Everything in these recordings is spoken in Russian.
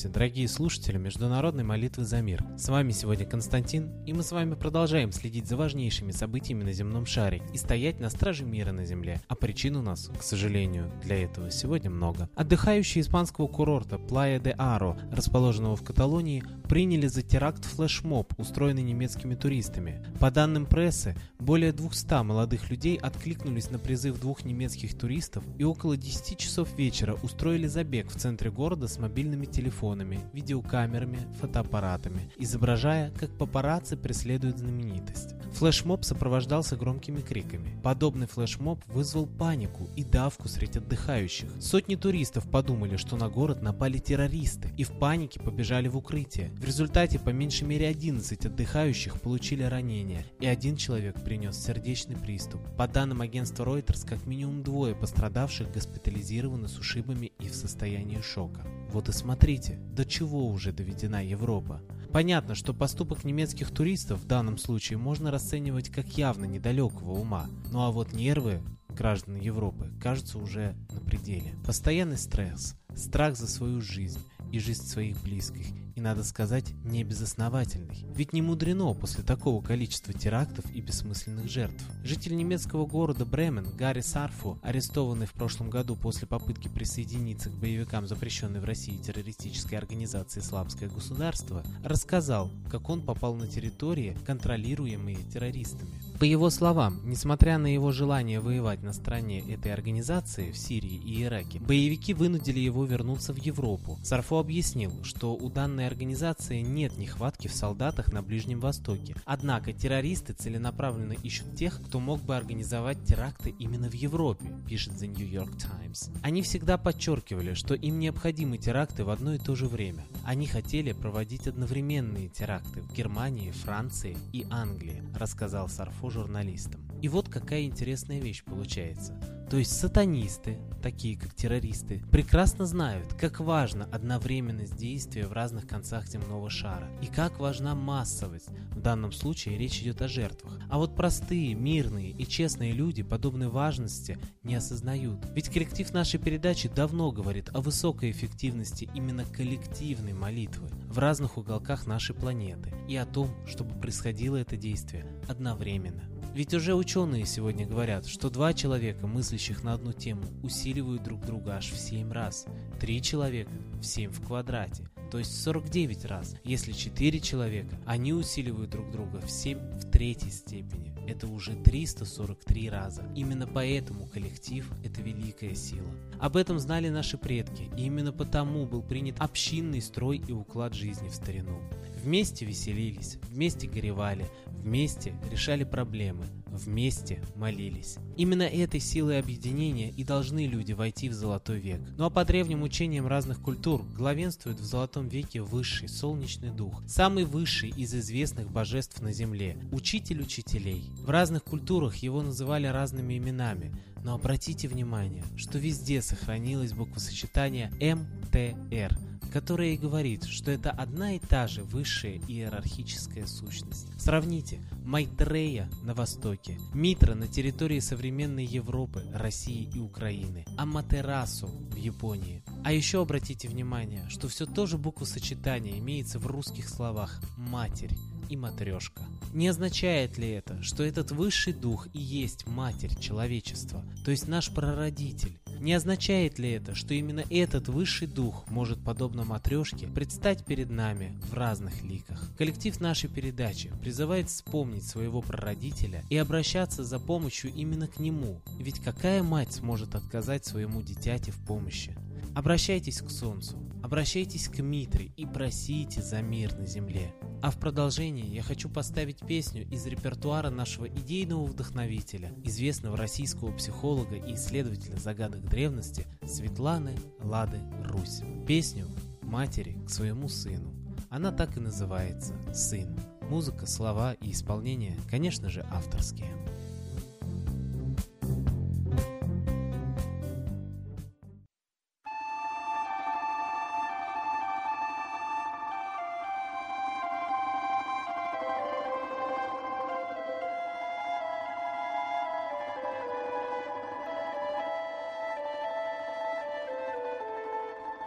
Здравствуйте, дорогие слушатели Международной молитвы за мир. С вами сегодня Константин, и мы с вами продолжаем следить за важнейшими событиями на земном шаре и стоять на страже мира на земле. А причин у нас, к сожалению, для этого сегодня много. Отдыхающие испанского курорта Плая де Аро, расположенного в Каталонии, приняли за теракт флешмоб, устроенный немецкими туристами. По данным прессы, более 200 молодых людей откликнулись на призыв двух немецких туристов и около 10 часов вечера устроили забег в центре города с мобильными телефонами, видеокамерами, фотоаппаратами, изображая, как папарацци преследуют знаменитость. Флешмоб сопровождался громкими криками. Подобный флешмоб вызвал панику и давку среди отдыхающих. Сотни туристов подумали, что на город напали террористы и в панике побежали в укрытие. В результате по меньшей мере 11 отдыхающих получили ранения, и один человек принес сердечный приступ. По данным агентства Reuters, как минимум двое пострадавших госпитализированы с ушибами и в состоянии шока. Вот и смотрите, до чего уже доведена Европа. Понятно, что поступок немецких туристов в данном случае можно расценивать как явно недалекого ума. Ну а вот нервы граждан Европы кажутся уже на пределе. Постоянный стресс, страх за свою жизнь и жизнь своих близких, и, надо сказать, не безосновательный. Ведь не мудрено после такого количества терактов и бессмысленных жертв. Житель немецкого города Бремен Гарри Сарфу, арестованный в прошлом году после попытки присоединиться к боевикам запрещенной в России террористической организации «Исламское государство», рассказал, как он попал на территории, контролируемые террористами. По его словам, несмотря на его желание воевать на стороне этой организации в Сирии и Ираке, боевики вынудили его вернуться в Европу. Сарфо объяснил, что у данной организации нет нехватки в солдатах на Ближнем Востоке. Однако террористы целенаправленно ищут тех, кто мог бы организовать теракты именно в Европе, пишет The New York Times. Они всегда подчеркивали, что им необходимы теракты в одно и то же время. Они хотели проводить одновременные теракты в Германии, Франции и Англии, рассказал Сарфо журналистам. И вот какая интересная вещь получается. То есть сатанисты, такие как террористы, прекрасно знают, как важно одновременность действия в разных концах земного шара и как важна массовость. В данном случае речь идет о жертвах. А вот простые, мирные и честные люди подобной важности не осознают. Ведь коллектив нашей передачи давно говорит о высокой эффективности именно коллективной молитвы в разных уголках нашей планеты и о том, чтобы происходило это действие одновременно. Ведь уже ученые сегодня говорят, что два человека, мыслящих на одну тему, усиливают друг друга аж в 7 раз. Три человека в 7 в квадрате, то есть 49 раз. Если 4 человека, они усиливают друг друга в 7 в третьей степени. Это уже 343 раза. Именно поэтому коллектив – это великая сила. Об этом знали наши предки, и именно потому был принят общинный строй и уклад жизни в старину. Вместе веселились, вместе горевали, вместе решали проблемы, вместе молились. Именно этой силой объединения и должны люди войти в Золотой век. Ну а по древним учениям разных культур главенствует в Золотом веке высший солнечный дух, самый высший из известных божеств на земле, учитель учителей. В разных культурах его называли разными именами, но обратите внимание, что везде сохранилось буквосочетание МТР – которая и говорит, что это одна и та же высшая иерархическая сущность. Сравните Майтрея на востоке, Митра на территории современной Европы, России и Украины, Аматерасу в Японии. А еще обратите внимание, что все то же буквосочетание имеется в русских словах «матерь» и матрешка. Не означает ли это, что этот высший дух и есть матерь человечества, то есть наш прародитель? Не означает ли это, что именно этот высший дух может, подобно матрешке, предстать перед нами в разных ликах? Коллектив нашей передачи призывает вспомнить своего прародителя и обращаться за помощью именно к нему, ведь какая мать сможет отказать своему дитяте в помощи? Обращайтесь к Солнцу, обращайтесь к Митре и просите за мир на земле. А в продолжении я хочу поставить песню из репертуара нашего идейного вдохновителя, известного российского психолога и исследователя загадок древности Светланы Лады Русь. Песню матери к своему сыну. Она так и называется «Сын». Музыка, слова и исполнение, конечно же, авторские.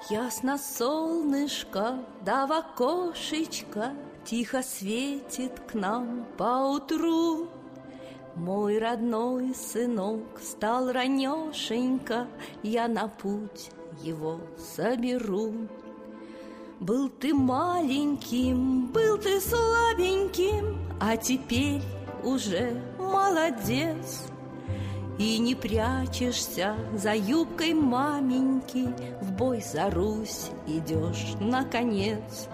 Ясно солнышко, да в окошечко Тихо светит к нам поутру. Мой родной сынок стал ранешенько, Я на путь его соберу. Был ты маленьким, был ты слабеньким, А теперь уже молодец. И не прячешься за юбкой маменьки, В бой за Русь идешь наконец.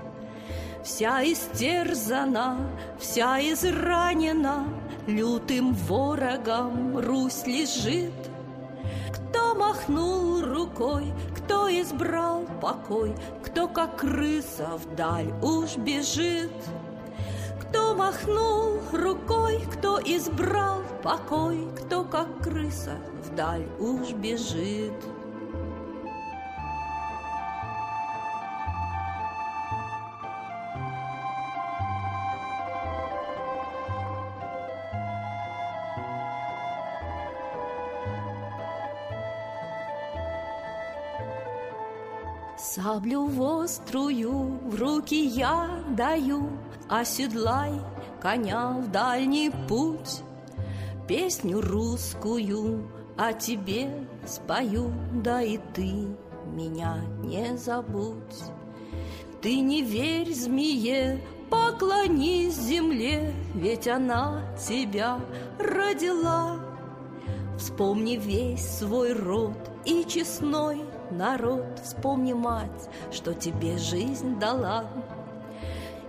Вся истерзана, вся изранена, Лютым ворогом Русь лежит. Кто махнул рукой, кто избрал покой, Кто, как крыса, вдаль уж бежит. Кто махнул рукой, кто избрал покой, Кто, как крыса, вдаль уж бежит. Саблю вострую в руки я даю, Оседлай коня в дальний путь. Песню русскую о тебе спою, Да и ты меня не забудь. Ты не верь змее, поклонись земле, Ведь она тебя родила. Вспомни весь свой род и честной народ, Вспомни мать, что тебе жизнь дала.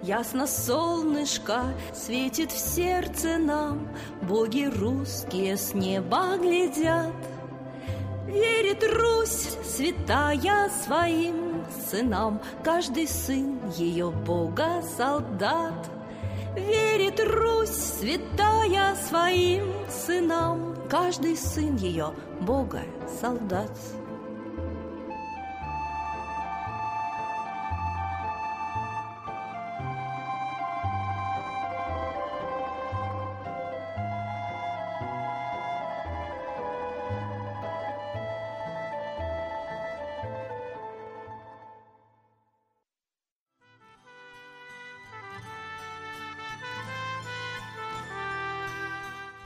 Ясно солнышко светит в сердце нам, Боги русские с неба глядят. Верит Русь, святая своим сынам, Каждый сын ее Бога солдат. Верит Русь, святая своим сынам, Каждый сын ее Бога солдат.